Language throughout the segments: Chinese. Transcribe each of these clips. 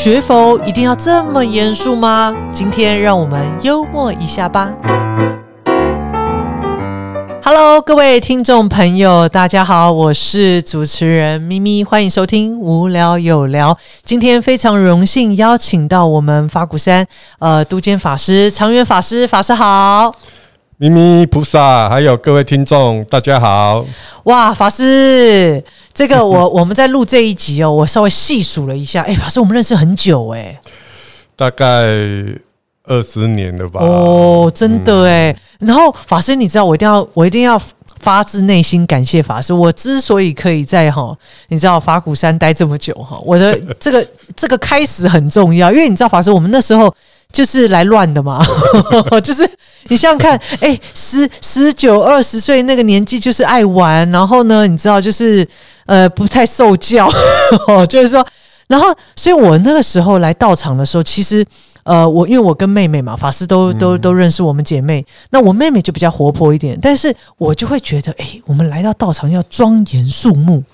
学佛一定要这么严肃吗？今天让我们幽默一下吧。Hello，各位听众朋友，大家好，我是主持人咪咪，欢迎收听无聊有聊。今天非常荣幸邀请到我们法鼓山呃都监法师长远法师，法师好。咪咪菩萨，还有各位听众，大家好！哇，法师，这个我 我们在录这一集哦，我稍微细数了一下，哎，法师，我们认识很久哎，大概二十年了吧？哦，真的哎。然后法师，你知道我一定要我一定要发自内心感谢法师。我之所以可以在哈，你知道法鼓山待这么久哈，我的这个 这个开始很重要，因为你知道法师，我们那时候。就是来乱的嘛，就是你想想看，哎，十十九二十岁那个年纪就是爱玩，然后呢，你知道就是呃不太受教，就是说，然后所以我那个时候来到场的时候，其实呃我因为我跟妹妹嘛，法师都都都认识我们姐妹，那我妹妹就比较活泼一点，但是我就会觉得，哎，我们来到道场要庄严肃穆，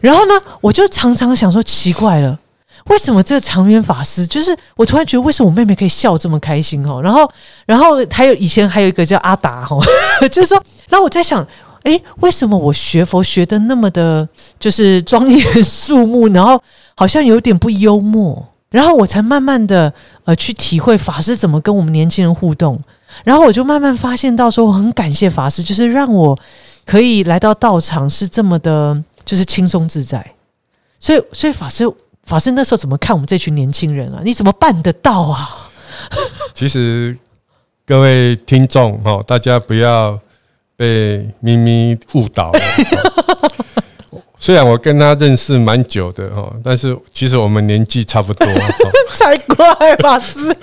然后呢，我就常常想说奇怪了。为什么这个长远法师就是我突然觉得为什么我妹妹可以笑这么开心哦？然后，然后还有以前还有一个叫阿达哈，就是说，然后我在想，哎，为什么我学佛学的那么的，就是庄严肃穆，然后好像有点不幽默，然后我才慢慢的呃去体会法师怎么跟我们年轻人互动，然后我就慢慢发现到说，我很感谢法师，就是让我可以来到道场是这么的，就是轻松自在，所以，所以法师。法师那时候怎么看我们这群年轻人啊？你怎么办得到啊？其实各位听众哦，大家不要被咪咪误导。虽然我跟他认识蛮久的哦，但是其实我们年纪差不多。才怪，法师！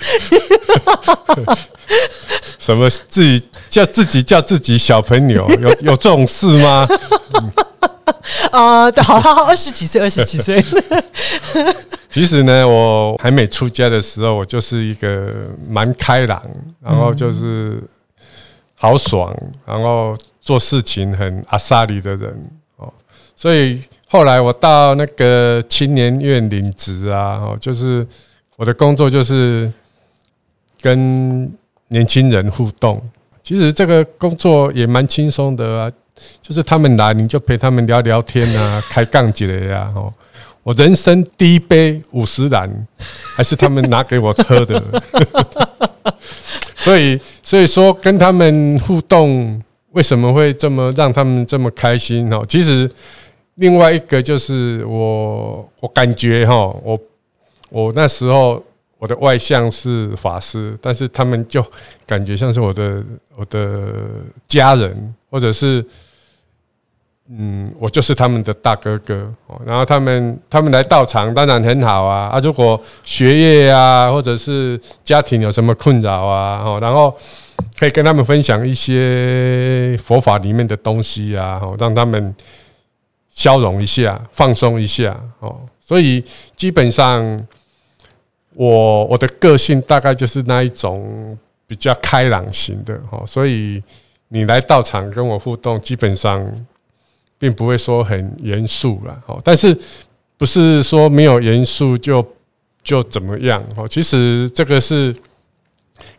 什么自己叫自己叫自己小朋友？有有这种事吗？啊，好好好，二十几岁，二十几岁。其实呢，我还没出家的时候，我就是一个蛮开朗，然后就是豪爽，然后做事情很阿萨里的人哦。所以后来我到那个青年院领职啊，哦，就是我的工作就是跟年轻人互动。其实这个工作也蛮轻松的啊。就是他们来，你就陪他们聊聊天啊，开杠之类呀。哦，我人生第一杯五十兰，还是他们拿给我喝的。所以，所以说跟他们互动，为什么会这么让他们这么开心？哦，其实另外一个就是我，我感觉哈，我我那时候我的外向是法师，但是他们就感觉像是我的我的家人，或者是。嗯，我就是他们的大哥哥哦。然后他们他们来到场，当然很好啊。啊，如果学业啊，或者是家庭有什么困扰啊，哦，然后可以跟他们分享一些佛法里面的东西啊，哦，让他们消融一下，放松一下哦。所以基本上，我我的个性大概就是那一种比较开朗型的哦。所以你来到场跟我互动，基本上。并不会说很严肃了，哦，但是不是说没有严肃就就怎么样哦？其实这个是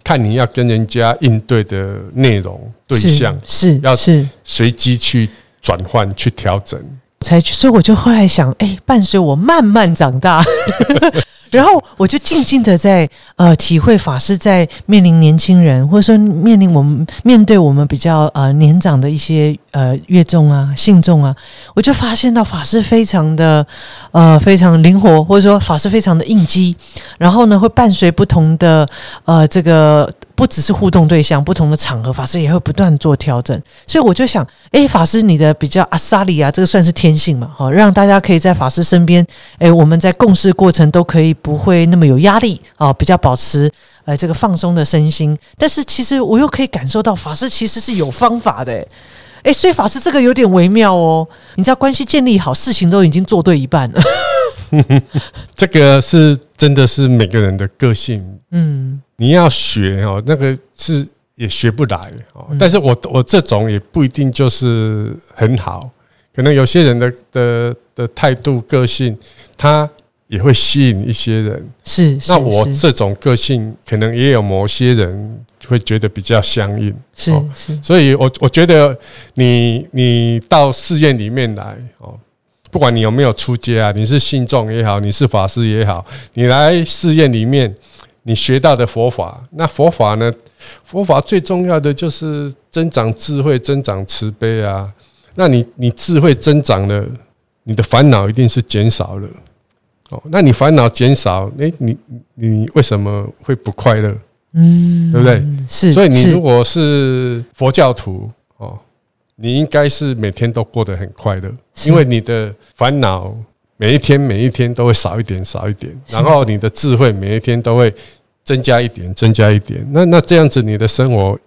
看你要跟人家应对的内容对象是要是随机去转换去调整，才所以我就后来想，哎，伴随我慢慢长大。然后我就静静的在呃体会法师在面临年轻人，或者说面临我们面对我们比较呃年长的一些呃乐众啊信众啊，我就发现到法师非常的呃非常灵活，或者说法师非常的应激，然后呢会伴随不同的呃这个。不只是互动对象，不同的场合，法师也会不断做调整。所以我就想，哎，法师你的比较阿萨里啊，这个算是天性嘛？哈，让大家可以在法师身边，哎，我们在共事过程都可以不会那么有压力啊，比较保持呃这个放松的身心。但是其实我又可以感受到，法师其实是有方法的，哎，所以法师这个有点微妙哦。你知道，关系建立好，事情都已经做对一半了。这个是真的是每个人的个性，嗯。你要学哦，那个是也学不来哦。但是我我这种也不一定就是很好，可能有些人的的的态度、个性，他也会吸引一些人。是，那我这种个性，可能也有某些人会觉得比较相应。是是，所以我我觉得你你到寺院里面来哦，不管你有没有出家啊，你是信众也好，你是法师也好，你来寺院里面，你学到的佛法，那佛法呢？佛法最重要的就是增长智慧，增长慈悲啊。那你你智慧增长了，你的烦恼一定是减少了。哦，那你烦恼减少，诶，你你为什么会不快乐？嗯，对不对？是，所以你如果是佛教徒哦，你应该是每天都过得很快乐，因为你的烦恼每一天每一天都会少一点少一点，然后你的智慧每一天都会增加一点增加一点。那那这样子，你的生活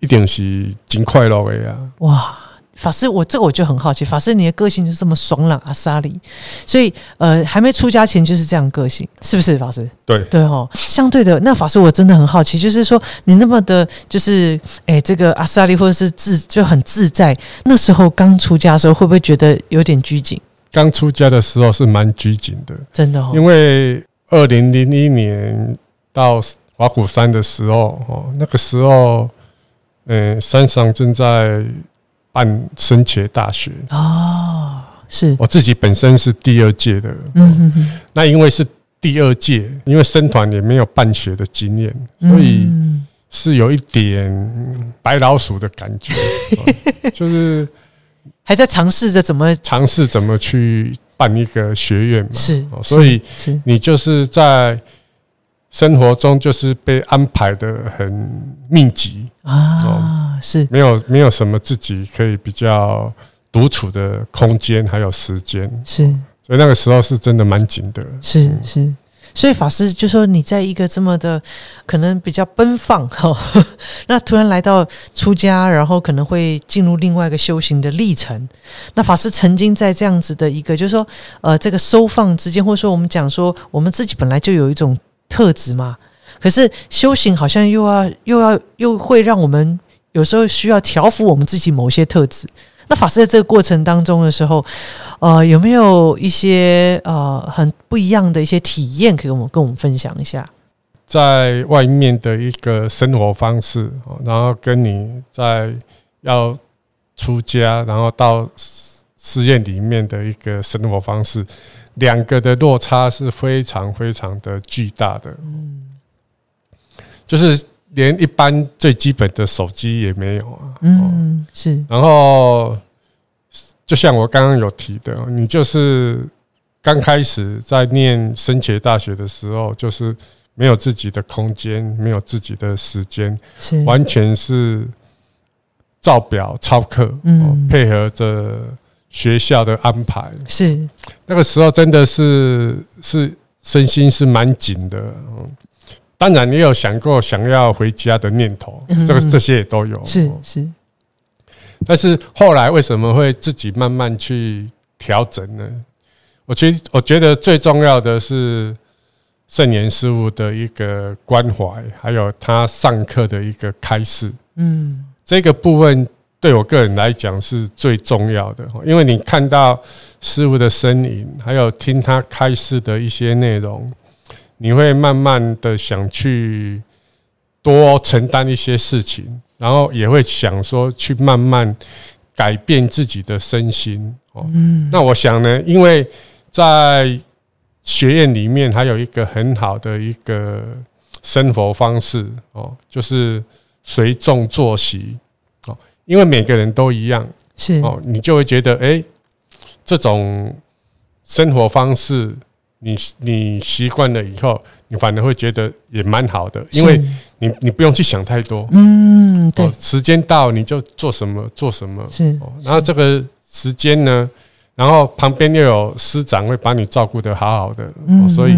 一定是尽快乐的呀！哇。法师，我这个我就很好奇，法师你的个性就这么爽朗阿萨里，所以呃还没出家前就是这样个性，是不是法师？对对哈，相对的那法师我真的很好奇，就是说你那么的，就是哎这个阿萨里或者是自就很自在，那时候刚出家的时候会不会觉得有点拘谨？刚出家的时候是蛮拘谨的，真的，因为二零零一年到华虎山的时候哦，那个时候嗯山上正在。办升学大学。哦，是。我自己本身是第二届的，嗯哼哼，那因为是第二届，因为生团也没有办学的经验，所以是有一点白老鼠的感觉，就是还在尝试着怎么尝试怎么去办一个学院嘛，是，所以你就是在。生活中就是被安排的很密集啊，是。没有没有什么自己可以比较独处的空间，还有时间，是，所以那个时候是真的蛮紧的，是是，所以法师就说你在一个这么的可能比较奔放 哈，那突然来到出家，然后可能会进入另外一个修行的历程。那法师曾经在这样子的一个，就是说呃，这个收放之间，或者说我们讲说我们自己本来就有一种。特质嘛，可是修行好像又要又要又会让我们有时候需要调服我们自己某些特质。那法师在这个过程当中的时候，呃，有没有一些呃很不一样的一些体验可以跟我们跟我们分享一下？在外面的一个生活方式，然后跟你在要出家，然后到寺院里面的一个生活方式。两个的落差是非常非常的巨大的，嗯，就是连一般最基本的手机也没有啊，嗯，是。然后就像我刚刚有提的，你就是刚开始在念升学大学的时候，就是没有自己的空间，没有自己的时间，是。完全是照表抄课，嗯，配合着。学校的安排。是。那个时候真的是是身心是蛮紧的，嗯，当然你有想过想要回家的念头，这个这些也都有，是是。但是后来为什么会自己慢慢去调整呢？我觉我觉得最重要的是圣严师傅的一个关怀，还有他上课的一个开示，嗯，这个部分。对我个人来讲是最重要的，因为你看到师傅的身影，还有听他开示的一些内容，你会慢慢的想去多承担一些事情，然后也会想说去慢慢改变自己的身心。哦，那我想呢，因为在学院里面还有一个很好的一个生活方式哦，就是随众作息。因为每个人都一样，是哦，你就会觉得，哎，这种生活方式，你你习惯了以后，你反而会觉得也蛮好的，因为你你不用去想太多，嗯，对，时间到你就做什么做什么，是，然后这个时间呢，然后旁边又有师长会把你照顾的好好的，所以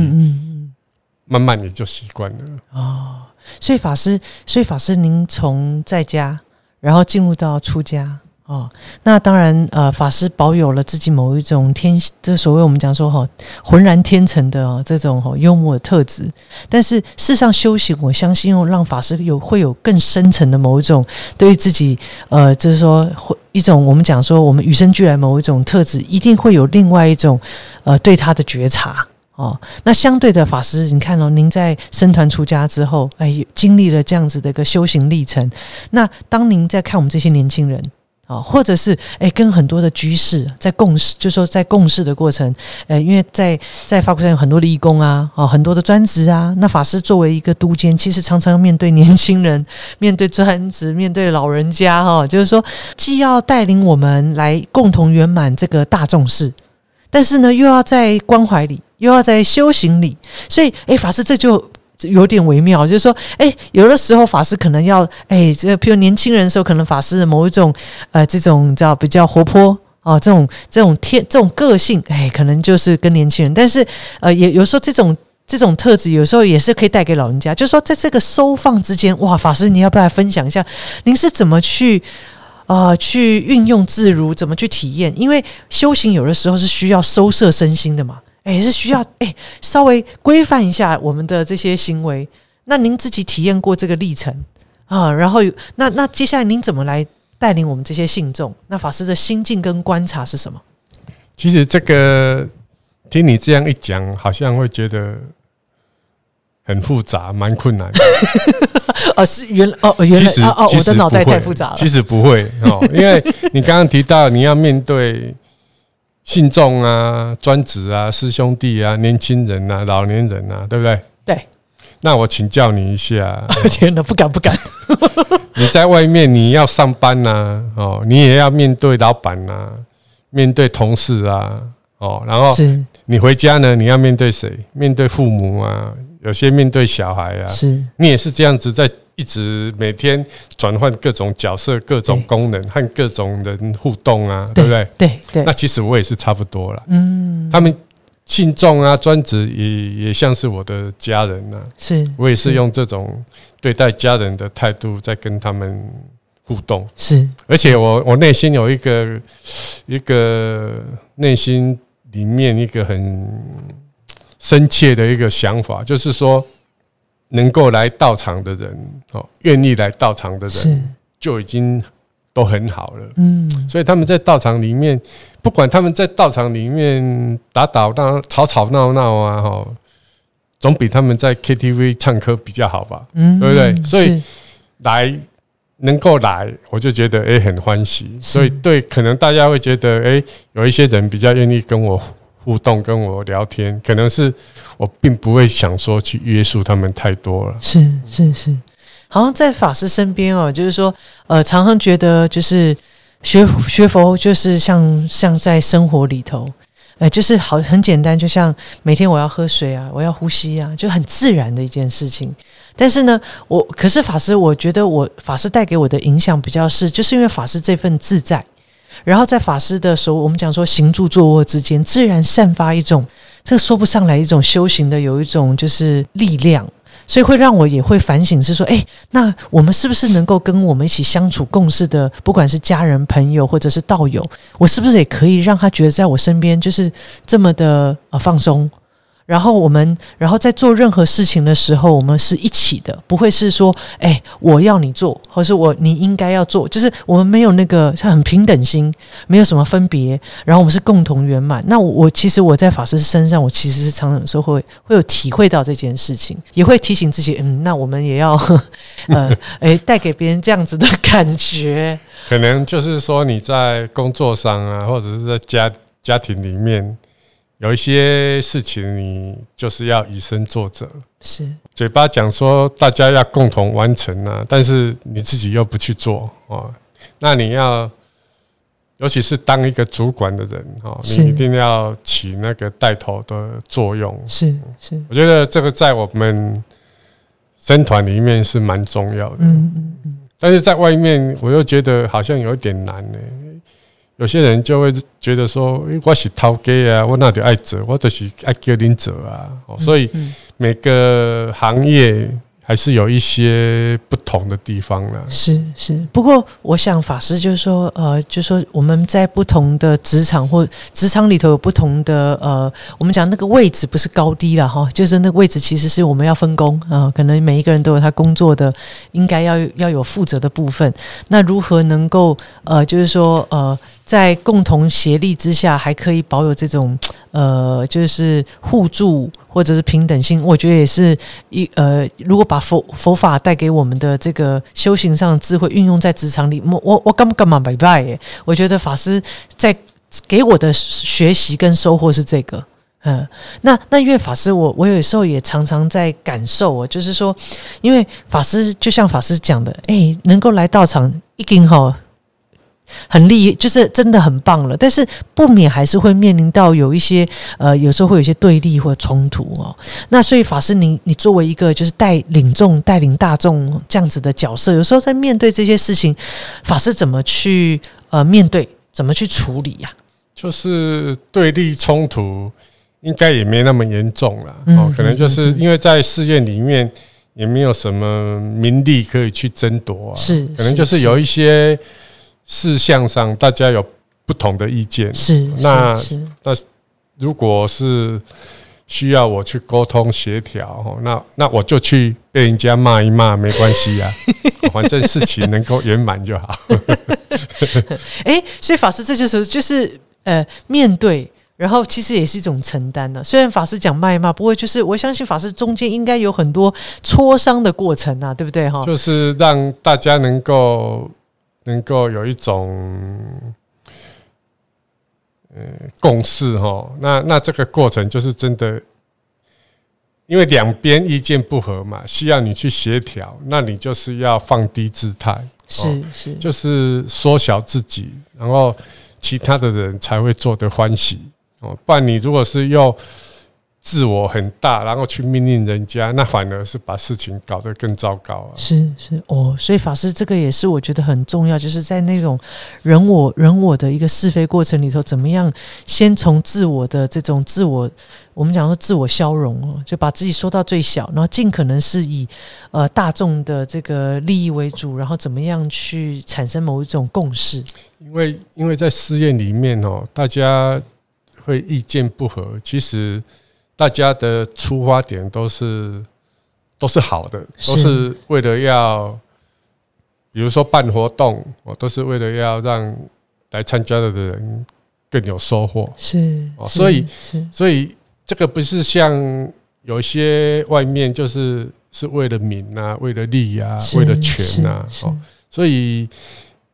慢慢你就习惯了。哦，所以法师，所以法师，您从在家。然后进入到出家哦，那当然呃，法师保有了自己某一种天，这所谓我们讲说哈浑然天成的这种哈幽默的特质。但是事实上修行，我相信用让法师有会有更深层的某一种对于自己呃，就是说一种我们讲说我们与生俱来某一种特质，一定会有另外一种呃对他的觉察哦，那相对的法师，你看哦，您在僧团出家之后，哎，经历了这样子的一个修行历程。那当您在看我们这些年轻人啊，或者是哎跟很多的居士在共事，就说在共事的过程，呃，因为在在法国上有很多的义工啊，哦，很多的专职啊。那法师作为一个督监，其实常常面对年轻人，面对专职，面对老人家哈，就是说既要带领我们来共同圆满这个大众事，但是呢，又要在关怀里。又要在修行里，所以哎，法师这就有点微妙，就是说，哎，有的时候法师可能要，哎，这譬如年轻人的时候，可能法师的某一种呃，这种你知道比较活泼哦，这种这种天这种个性，哎，可能就是跟年轻人，但是呃，也有时候这种这种特质，有时候也是可以带给老人家，就是说，在这个收放之间，哇，法师你要不要来分享一下，您是怎么去啊去运用自如，怎么去体验？因为修行有的时候是需要收摄身心的嘛。哎，是需要哎，稍微规范一下我们的这些行为。那您自己体验过这个历程啊？然后那那接下来您怎么来带领我们这些信众？那法师的心境跟观察是什么？其实这个听你这样一讲，好像会觉得很复杂，蛮困难。哦，是原哦，原来哦哦，我的脑袋太复杂了。其实不会哦，因为你刚刚提到你要面对。信众啊，专职啊，师兄弟啊，年轻人啊，老年人啊，对不对？对。那我请教你一下，天哪，不敢不敢。你在外面你要上班呐，哦，你也要面对老板呐，面对同事啊，哦，然后你回家呢，你要面对谁？面对父母啊，有些面对小孩啊，是你也是这样子在。一直每天转换各种角色、各种功能和各种人互动啊，对不对？对对。那其实我也是差不多了。嗯。他们信众啊、专职也也像是我的家人呐。是。我也是用这种对待家人的态度在跟他们互动。是。而且我我内心有一个一个内心里面一个很深切的一个想法，就是说。能够来到场的人，哦，愿意来到场的人，就已经都很好了。嗯，所以他们在道场里面，不管他们在道场里面打打闹、吵吵闹闹啊，哈，总比他们在 KTV 唱歌比较好吧？嗯，对不对？所以来能够来，我就觉得哎很欢喜。所以对，可能大家会觉得哎，有一些人比较愿意跟我。互动跟我聊天，可能是我并不会想说去约束他们太多了。是是是，好像在法师身边哦，就是说，呃，常常觉得就是学学佛，就是像像在生活里头，呃，就是好很简单，就像每天我要喝水啊，我要呼吸啊，就很自然的一件事情。但是呢，我可是法师，我觉得我法师带给我的影响比较是，就是因为法师这份自在。然后在法师的时候，我们讲说行住坐卧之间，自然散发一种这说不上来一种修行的有一种就是力量，所以会让我也会反省，是说，哎，那我们是不是能够跟我们一起相处共事的，不管是家人、朋友或者是道友，我是不是也可以让他觉得在我身边就是这么的呃放松？然后我们，然后在做任何事情的时候，我们是一起的，不会是说，哎，我要你做，或是我你应该要做，就是我们没有那个很平等心，没有什么分别，然后我们是共同圆满。那我其实我在法师身上，我其实是常常有时候会会有体会到这件事情，也会提醒自己，嗯，那我们也要，呃，哎，带给别人这样子的感觉。可能就是说你在工作上啊，或者是在家家庭里面。有一些事情，你就是要以身作则，是。嘴巴讲说大家要共同完成啊，但是你自己又不去做啊，那你要，尤其是当一个主管的人啊，你一定要起那个带头的作用，是是，我觉得这个在我们生团里面是蛮重要的，嗯嗯嗯，但是在外面我又觉得好像有一点难呢。有些人就会觉得说，我是掏给啊，我那就爱做，我就是爱叫您做啊。所以每个行业还是有一些不同。同的地方了。是是，不过我想法师就是说，呃，就是说我们在不同的职场或职场里头有不同的呃，我们讲那个位置不是高低了哈，就是那个位置其实是我们要分工啊，可能每一个人都有他工作的应该要要有负责的部分。那如何能够呃，就是说呃。在共同协力之下，还可以保有这种呃，就是互助或者是平等性。我觉得也是一呃，如果把佛佛法带给我们的这个修行上的智慧运用在职场里，我我我干不干嘛拜拜耶？我觉得法师在给我的学习跟收获是这个。嗯，那那因为法师，我我有时候也常常在感受哦，就是说，因为法师就像法师讲的，哎，能够来到场一定好。很厉，就是真的很棒了，但是不免还是会面临到有一些呃，有时候会有一些对立或冲突哦。那所以法师，你你作为一个就是带领众、带领大众这样子的角色，有时候在面对这些事情，法师怎么去呃面对，怎么去处理呀？就是对立冲突应该也没那么严重了哦，可能就是因为在寺院里面也没有什么名利可以去争夺啊，是可能就是有一些。事项上，大家有不同的意见。是那那如果是需要我去沟通协调，那那我就去被人家骂一骂，没关系呀，反正事情能够圆满就好。哎，所以法师这就是就是呃面对，然后其实也是一种承担呢。虽然法师讲骂一骂，不过就是我相信法师中间应该有很多磋商的过程啊，对不对？哈，就是让大家能够。能够有一种呃共识哈，那那这个过程就是真的，因为两边意见不合嘛，需要你去协调，那你就是要放低姿态，是是，就是缩小自己，然后其他的人才会做得欢喜哦，不然你如果是要。自我很大，然后去命令人家，那反而是把事情搞得更糟糕啊！是是哦，所以法师这个也是我觉得很重要，就是在那种人我人我的一个是非过程里头，怎么样先从自我的这种自我，我们讲说自我消融哦，就把自己缩到最小，然后尽可能是以呃大众的这个利益为主，然后怎么样去产生某一种共识？因为因为在试验里面哦，大家会意见不合，其实。大家的出发点都是都是好的，都是为了要，比如说办活动，我都是为了要让来参加的人更有收获。是哦，所以所以这个不是像有些外面就是是为了名啊，为了利啊，为了权啊，哦，所以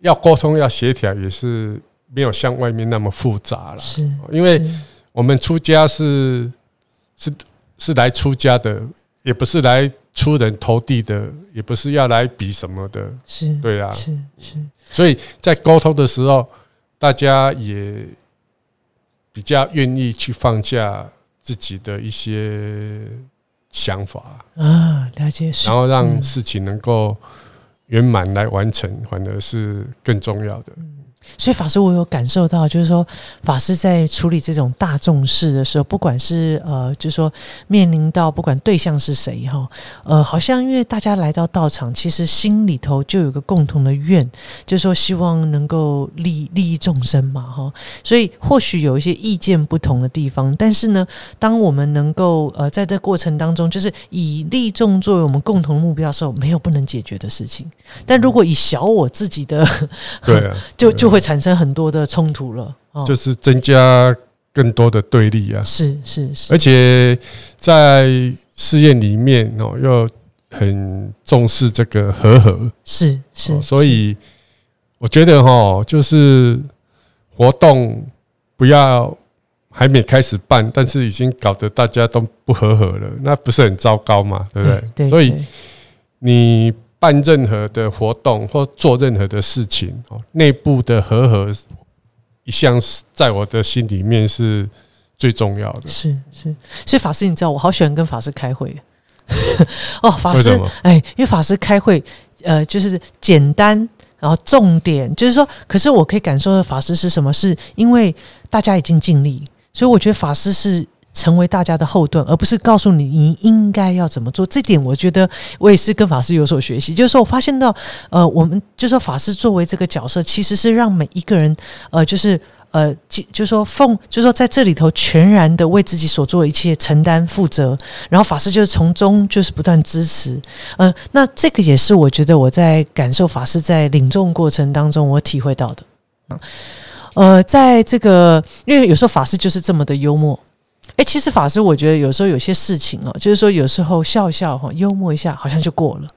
要沟通要协调也是没有像外面那么复杂了。是，因为我们出家是。是是来出家的，也不是来出人头地的，也不是要来比什么的，是对啊，是是，所以在沟通的时候，大家也比较愿意去放下自己的一些想法。啊，了解，然后让事情能够圆满来完成，反而是更重要的。所以法师，我有感受到，就是说，法师在处理这种大众事的时候，不管是呃，就是说面临到不管对象是谁哈，呃，好像因为大家来到道场，其实心里头就有个共同的愿，就是说希望能够利利益众生嘛哈。所以或许有一些意见不同的地方，但是呢，当我们能够呃在这过程当中，就是以利众作为我们共同目标的时候，没有不能解决的事情。但如果以小我自己的，对啊，就就会。产生很多的冲突了，就是增加更多的对立啊！是是是，而且在试验里面哦，又很重视这个和和，是是，所以我觉得哈，就是活动不要还没开始办，但是已经搞得大家都不和和了，那不是很糟糕嘛？对不对？所以你。办任何的活动或做任何的事情哦，内部的和合一向是在我的心里面是最重要的。是是，所以法师，你知道我好喜欢跟法师开会 哦。法师，哎，因为法师开会，呃，就是简单，然后重点就是说，可是我可以感受到法师是什么？是因为大家已经尽力，所以我觉得法师是成为大家的后盾，而不是告诉你你应该要怎么做。这点我觉得我也是跟法师有所学习，就是说我发现到，呃，我们就说法师作为这个角色，其实是让每一个人，呃，就是呃，就就说奉，就说在这里头全然的为自己所做的一切承担负责，然后法师就是从中就是不断支持，呃，那这个也是我觉得我在感受法师在领众过程当中我体会到的，呃，在这个因为有时候法师就是这么的幽默。哎，其实法师，我觉得有时候有些事情哦，就是说有时候笑笑哈，幽默一下，好像就过了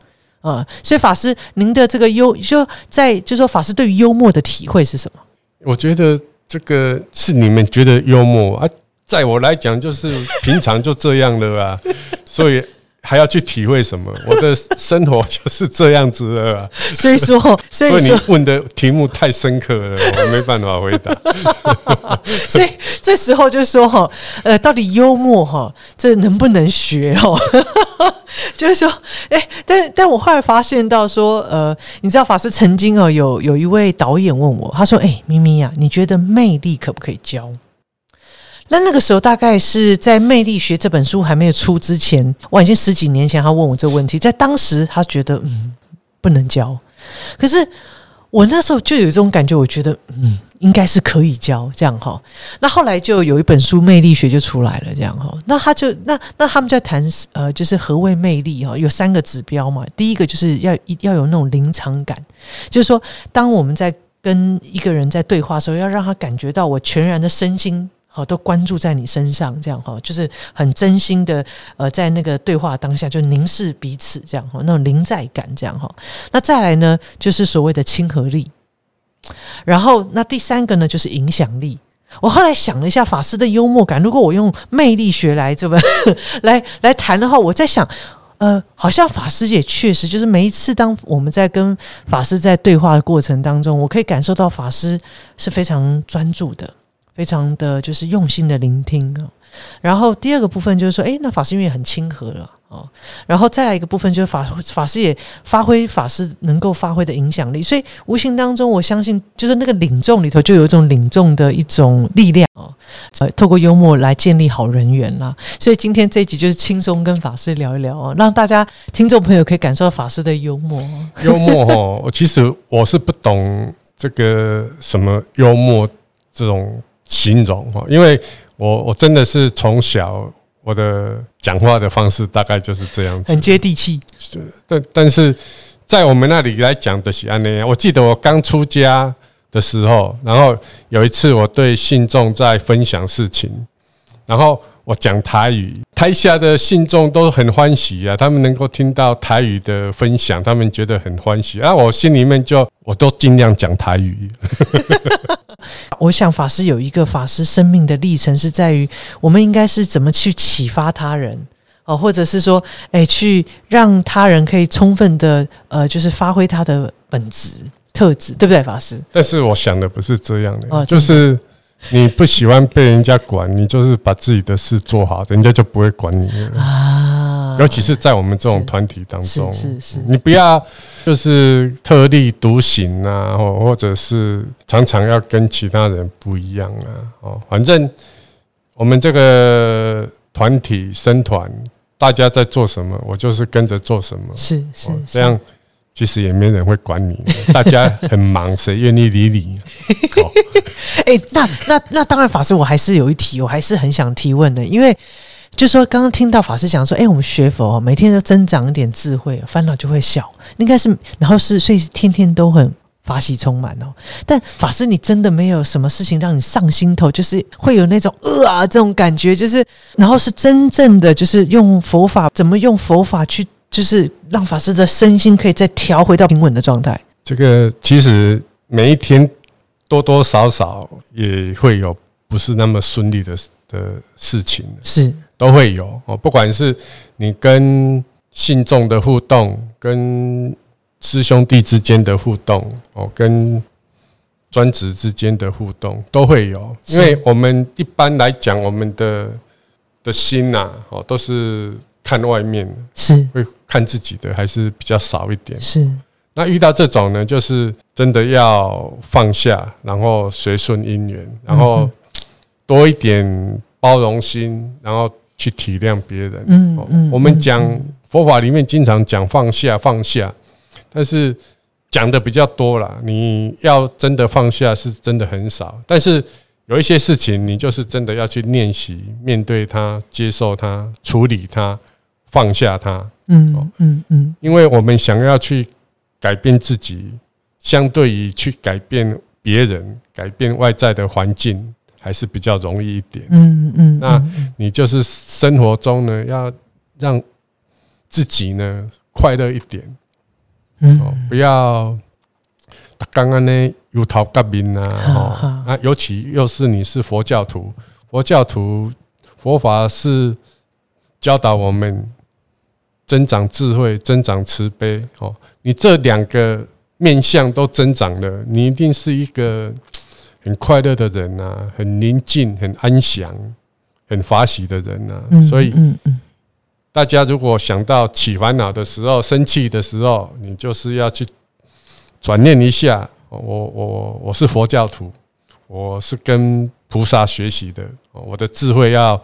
啊。所以法师，您的这个幽，就在就说法师对于幽默的体会是什么？我觉得这个是你们觉得幽默啊，在我来讲就是平常就这样了啊，所以。还要去体会什么？我的 生活就是这样子的，所以说，所以你问的题目太深刻了，我没办法回答。所以这时候就说哈，呃，到底幽默哈，这能不能学哦？就是说，哎，但但我后来发现到说，呃，你知道法师曾经哦，有有一位导演问我，他说：“哎，咪咪呀，你觉得魅力可不可以教？”那那个时候大概是在《魅力学》这本书还没有出之前，我已经十几年前，他问我这个问题，在当时他觉得嗯不能教，可是我那时候就有一种感觉，我觉得嗯应该是可以教这样哈。那后来就有一本书《魅力学》就出来了这样哈。那他就那那他们在谈呃就是何谓魅力哈？有三个指标嘛，第一个就是要要有那种临场感，就是说当我们在跟一个人在对话的时候，要让他感觉到我全然的身心。好，都关注在你身上，这样哈，就是很真心的，呃，在那个对话当下就凝视彼此，这样哈，那种临在感，这样哈。那再来呢，就是所谓的亲和力。然后，那第三个呢，就是影响力。我后来想了一下，法师的幽默感，如果我用魅力学来这么 来来谈的话，我在想，呃，好像法师也确实，就是每一次当我们在跟法师在对话的过程当中，我可以感受到法师是非常专注的。非常的就是用心的聆听啊，然后第二个部分就是说，哎，那法师因为很亲和了哦，然后再来一个部分就是法法师也发挥法师能够发挥的影响力，所以无形当中我相信就是那个领众里头就有一种领众的一种力量哦，呃，透过幽默来建立好人缘啦，所以今天这一集就是轻松跟法师聊一聊哦，让大家听众朋友可以感受到法师的幽默。幽默哦，其实我是不懂这个什么幽默这种。形容哦，因为我我真的是从小我的讲话的方式大概就是这样子，很接地气。但但是在我们那里来讲的是安那样。我记得我刚出家的时候，然后有一次我对信众在分享事情，然后我讲台语，台下的信众都很欢喜啊，他们能够听到台语的分享，他们觉得很欢喜啊。我心里面就我都尽量讲台语。我想法师有一个法师生命的历程，是在于我们应该是怎么去启发他人哦，或者是说，哎，去让他人可以充分的呃，就是发挥他的本质特质，对不对，法师？但是我想的不是这样的，哦，就是你不喜欢被人家管，你就是把自己的事做好，人家就不会管你。了啊。尤其是在我们这种团体当中，是是，你不要就是特立独行啊，或或者是常常要跟其他人不一样啊，哦，反正我们这个团体生团，大家在做什么，我就是跟着做什么，是是，这样其实也没人会管你，大家很忙，谁愿意理你？哎，那那那当然，法师，我还是有一题，我还是很想提问的，因为。就说刚刚听到法师讲说，哎，我们学佛每天都增长一点智慧，烦恼就会小。应该是，然后是，所以天天都很法喜充满哦。但法师，你真的没有什么事情让你上心头，就是会有那种呃啊这种感觉，就是然后是真正的就是用佛法，怎么用佛法去，就是让法师的身心可以再调回到平稳的状态。这个其实每一天多多少少也会有不是那么顺利的的事情，是。都会有哦，不管是你跟信众的互动，跟师兄弟之间的互动，哦，跟专职之间的互动都会有。因为我们一般来讲，我们的的心呐，哦，都是看外面，是会看自己的，还是比较少一点。是那遇到这种呢，就是真的要放下，然后随顺因缘，然后多一点。包容心，然后去体谅别人。哦嗯嗯我们讲佛法里面经常讲放下放下，但是讲的比较多啦。你要真的放下，是真的很少。但是有一些事情，你就是真的要去练习，面对它，接受它，处理它，放下它。嗯嗯嗯。因为我们想要去改变自己，相对于去改变别人、改变外在的环境，还是比较容易一点。嗯嗯，那你就是生活中呢，要让自己呢快乐一点。嗯。哦，不要刚刚呢有头革命啊，哈哦。哈，啊，尤其又是你是佛教徒，佛教徒佛法是教导我们增长智慧、增长慈悲哦。你这两个面相都增长了，你一定是一个 很快乐的人呐、很宁静、很安详、很法喜的人呐、嗯所以嗯嗯大家如果想到起烦恼的时候、生气的时候，你就是要去转念一下，哦我我我是佛教徒，我是跟菩萨学习的，哦我的智慧要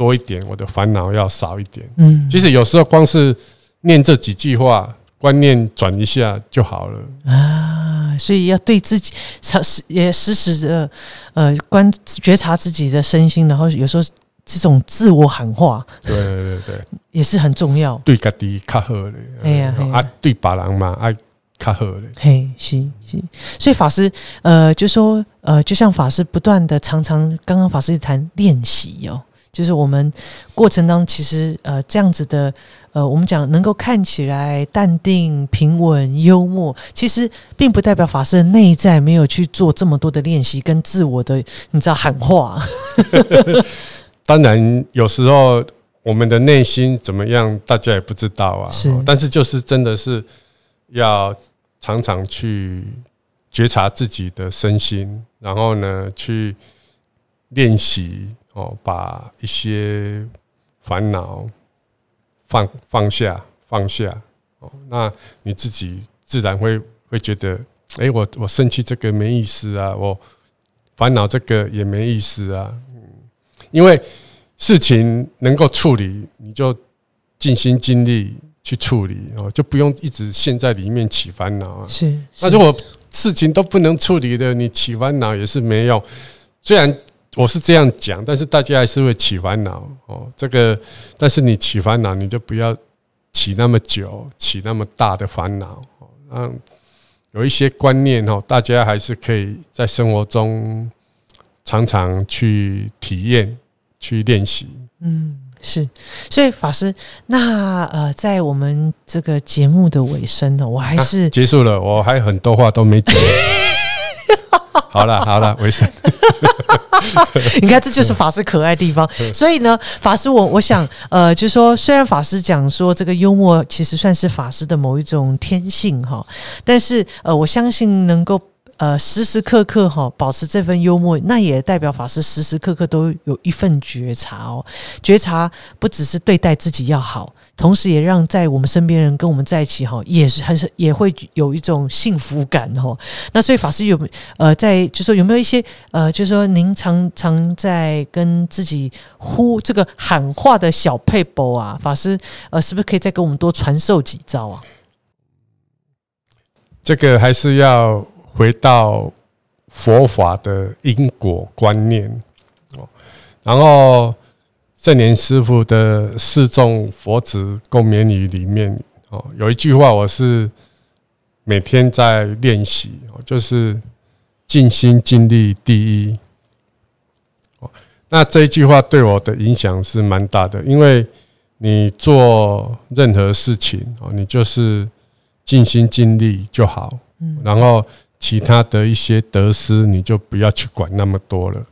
多一点，我的烦恼要少一点。嗯其实有时候光是念这几句话，观念转一下就好了。啊，所以要对自己察也时时的呃观觉察自己的身心，然后有时候这种自我喊话对对对对，也是很重要。对家己较好的，哎呀啊，对别人嘛爱较好的。嘿，是是，所以法师呃，就说呃，就像法师不断的常常，刚刚法师谈练习哦，就是我们过程当中其实呃这样子的呃，我们讲能够看起来淡定、平稳、幽默，其实并不代表法师的内在没有去做这么多的练习跟自我的你知道喊话，当然，有时候我们的内心怎么样，大家也不知道啊。是哦但是就是真的是要常常去觉察自己的身心，然后呢，去练习哦，把一些烦恼放放下，放下哦，那你自己自然会会觉得，哎、我我生气这个没意思啊，我烦恼这个也没意思啊，嗯因为事情能够处理，你就尽心尽力去处理哦，就不用一直陷在里面起烦恼啊。是，那如果事情都不能处理的，你起烦恼也是没用。虽然我是这样讲，但是大家还是会起烦恼哦。这个，但是你起烦恼，你就不要起那么久，起那么大的烦恼哦。让有一些观念哦，大家还是可以在生活中常常去体验、去练习。嗯，是，所以法师，那呃，在我们这个节目的尾声呢，我还是、啊结束了，我还很多话都没讲。好了好了，维生。你看，这就是法师可爱的地方。所以呢，法师我我想，呃，就是说，虽然法师讲说这个幽默其实算是法师的某一种天性哈，但是呃，我相信能够。呃，时时刻刻哈保持这份幽默，那也代表法师时时刻刻都有一份觉察哦。觉察不只是对待自己要好，同时也让在我们身边人跟我们在一起哈，也是很是也会有一种幸福感哈。那所以法师有呃，在就说有没有一些呃，就是说您常常在跟自己呼这个喊话的小配博啊，法师呃，是不是可以再给我们多传授几招啊？这个还是要回到佛法的因果观念哦。然后圣严师傅的四众佛子共勉语里面哦，有一句话我是每天在练习哦，就是尽心尽力第一。哦，那这一句话对我的影响是蛮大的，因为你做任何事情哦，你就是尽心尽力就好，嗯然后其他的一些得失你就不要去管那么多了。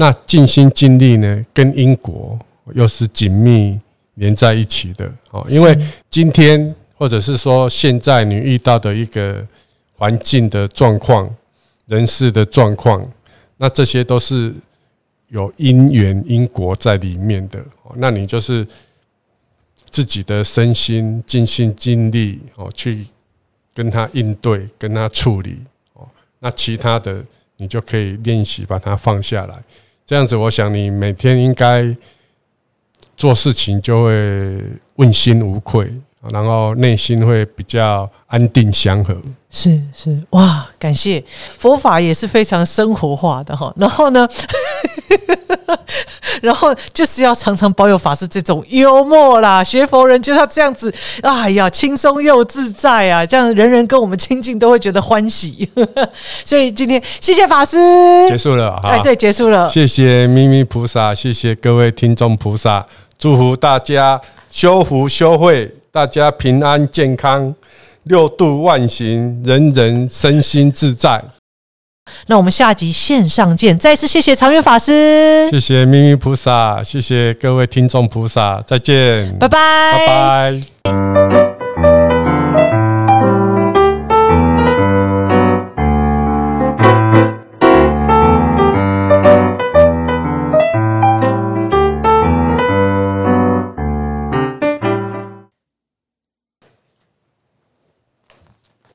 那尽心尽力呢，跟因果又是紧密连在一起的哦，因为今天或者是说现在你遇到的一个环境的状况、人事的状况，那这些都是有因缘因果在里面的。哦那你就是自己的身心尽心尽力哦，去跟他应对、跟他处理哦。那其他的你就可以练习把它放下来。这样子，我想你每天应该做事情就会问心无愧，然后内心会比较安定祥和。是是哇，感谢佛法也是非常生活化的哈。然后呢，然后就是要常常保有法师这种幽默啦，学佛人就要这样子，哎呀，轻松又自在啊，这样人人跟我们亲近都会觉得欢喜。所以今天谢谢法师，结束了，哎，对，结束了，谢谢咪咪菩萨，谢谢各位听众菩萨，祝福大家修福修慧，大家平安健康。六度万行，人人身心自在。那我们下集线上见！再次谢谢长远法师，谢谢咪咪菩萨，谢谢各位听众菩萨，再见，拜拜，拜拜。